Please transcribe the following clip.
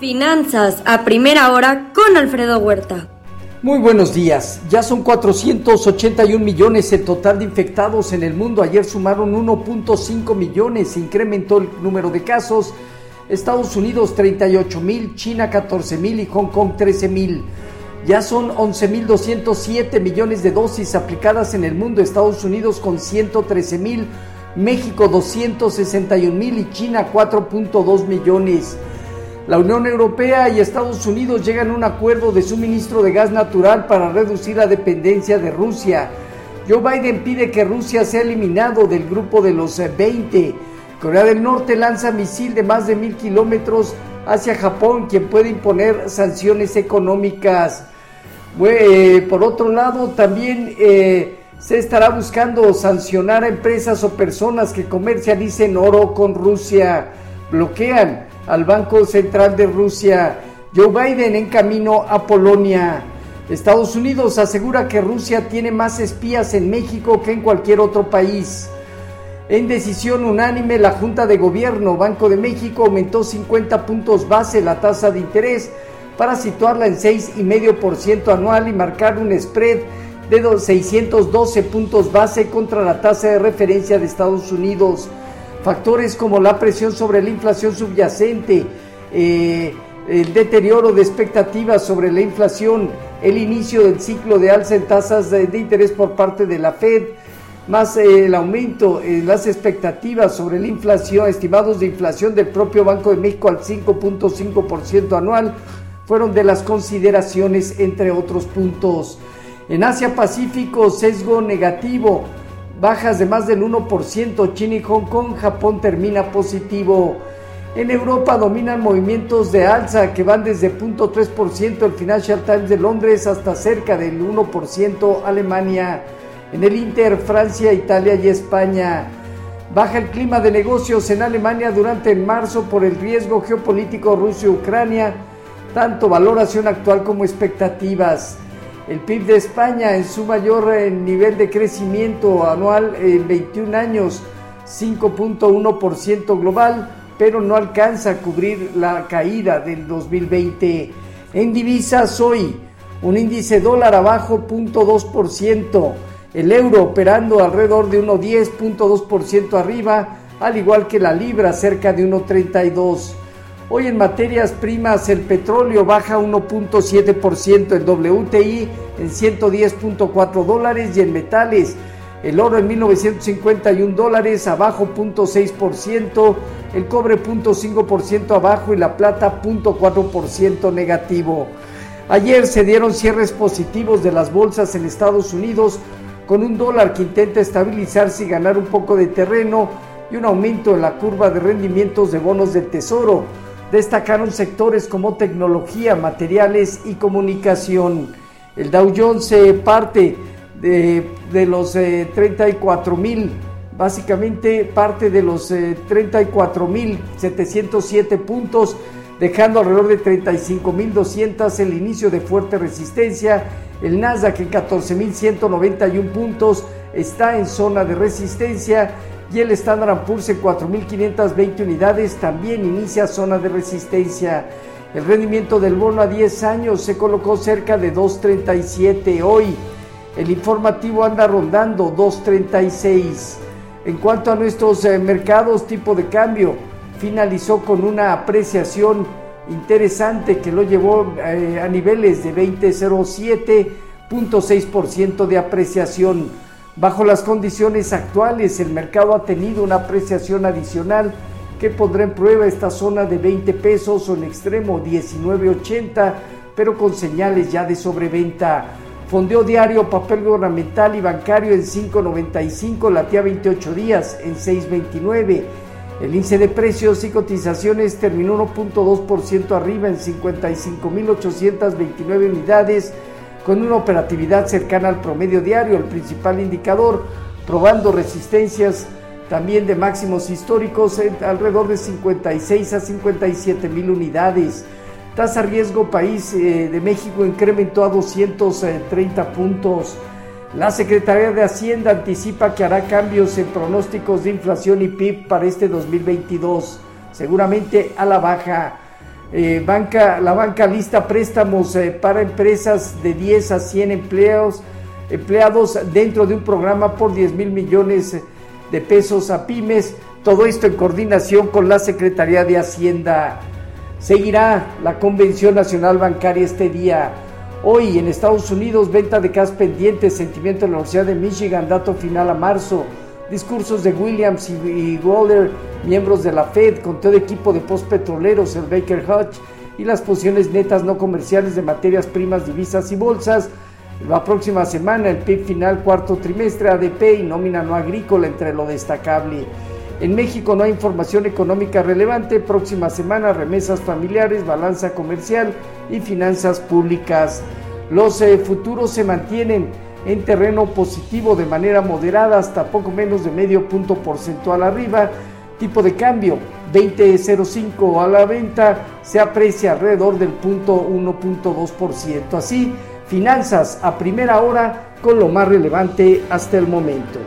Finanzas a primera hora con Alfredo Huerta. Muy buenos días. Ya son 481 millones el total de infectados en el mundo. Ayer sumaron 1.5 millones. Se incrementó el número de casos. Estados Unidos 38 mil, China 14 mil y Hong Kong 13 mil. Ya son 11.207 millones de dosis aplicadas en el mundo. Estados Unidos con 113 mil, México 261 mil y China 4.2 millones. La Unión Europea y Estados Unidos llegan a un acuerdo de suministro de gas natural para reducir la dependencia de Rusia. Joe Biden pide que Rusia sea eliminado del grupo de los 20. Corea del Norte lanza misil de más de mil kilómetros hacia Japón, quien puede imponer sanciones económicas. Eh, por otro lado, también eh, se estará buscando sancionar a empresas o personas que comercialicen oro con Rusia. Bloquean al Banco Central de Rusia. Joe Biden en camino a Polonia. Estados Unidos asegura que Rusia tiene más espías en México que en cualquier otro país. En decisión unánime, la Junta de Gobierno Banco de México aumentó 50 puntos base la tasa de interés para situarla en 6,5% anual y marcar un spread de 612 puntos base contra la tasa de referencia de Estados Unidos. Factores como la presión sobre la inflación subyacente, eh, el deterioro de expectativas sobre la inflación, el inicio del ciclo de alza en tasas de, interés por parte de la Fed, más eh, el aumento en las expectativas sobre la inflación, estimados de inflación del propio Banco de México al 5.5% anual, fueron de las consideraciones entre otros puntos. En Asia Pacífico, sesgo negativo bajas de más del 1%, China y Hong Kong, Japón termina positivo. En Europa dominan movimientos de alza que van desde 0.3% el Financial Times de Londres hasta cerca del 1% Alemania. En el Inter, Francia, Italia y España. Baja el clima de negocios en Alemania durante el marzo por el riesgo geopolítico Rusia-Ucrania, tanto valoración actual como expectativas. El PIB de España en su mayor eh, nivel de crecimiento anual en 21 años, 5.1% global, pero no alcanza a cubrir la caída del 2020. En divisas hoy, un índice dólar abajo 0.2%, el euro operando alrededor de 1.10.2% arriba, al igual que la libra cerca de 1.32%. Hoy en materias primas el petróleo baja 1.7%, el WTI en 110.4 dólares y en metales el oro en 1951 dólares abajo 0.6%, el cobre 0.5% abajo y la plata 0.4% negativo. Ayer se dieron cierres positivos de las bolsas en Estados Unidos con un dólar que intenta estabilizarse y ganar un poco de terreno y un aumento en la curva de rendimientos de bonos del tesoro destacaron sectores como tecnología, materiales y comunicación. El Dow Jones se parte de, los 34 eh, mil, básicamente parte de los 34 eh, mil 707 puntos, dejando alrededor de 35 mil 200 el inicio de fuerte resistencia. El Nasdaq en 14 mil 191 puntos está en zona de resistencia y el Standard Poor's en 4.520 unidades también inicia zona de resistencia. El rendimiento del bono a 10 años se colocó cerca de 2.37 hoy. El informativo anda rondando 2.36. En cuanto a nuestros eh, mercados, tipo de cambio finalizó con una apreciación interesante que lo llevó eh, a niveles de 20.07.6% de apreciación. Bajo las condiciones actuales, el mercado ha tenido una apreciación adicional que pondrá en prueba esta zona de 20 pesos o en extremo 19.80, pero con señales ya de sobreventa. Fondeo diario, papel gubernamental y bancario en 5.95, latía 28 días en 6.29. El índice de precios y cotizaciones terminó 1.2% arriba en 55.829 unidades con una operatividad cercana al promedio diario, el principal indicador, probando resistencias también de máximos históricos alrededor de 56 a 57 mil unidades. Tasa riesgo país eh, de México incrementó a 230 puntos. La Secretaría de Hacienda anticipa que hará cambios en pronósticos de inflación y PIB para este 2022. seguramente a la baja. Eh, banca, la banca lista préstamos eh, para empresas de 10 a 100 empleados, empleados dentro de un programa por 10 mil millones de pesos a pymes. Todo esto en coordinación con la Secretaría de Hacienda. Seguirá la Convención Nacional Bancaria este día. Hoy en Estados Unidos, venta de gas pendientes, sentimiento de la Universidad de Michigan, dato final a marzo. Discursos de Williams y, Waller, miembros de la Fed, con todo equipo de postpetroleros, el Baker Hutch, y las posiciones netas no comerciales de materias primas, divisas y bolsas. La próxima semana, el PIB final cuarto trimestre, ADP y nómina no agrícola entre lo destacable. En México no hay información económica relevante. Próxima semana, remesas familiares, balanza comercial y finanzas públicas. Los eh, futuros se mantienen en terreno positivo de manera moderada hasta poco menos de medio punto porcentual arriba. Tipo de cambio 20.05 a la venta se aprecia alrededor del punto 1.2%. Así, finanzas a primera hora con lo más relevante hasta el momento.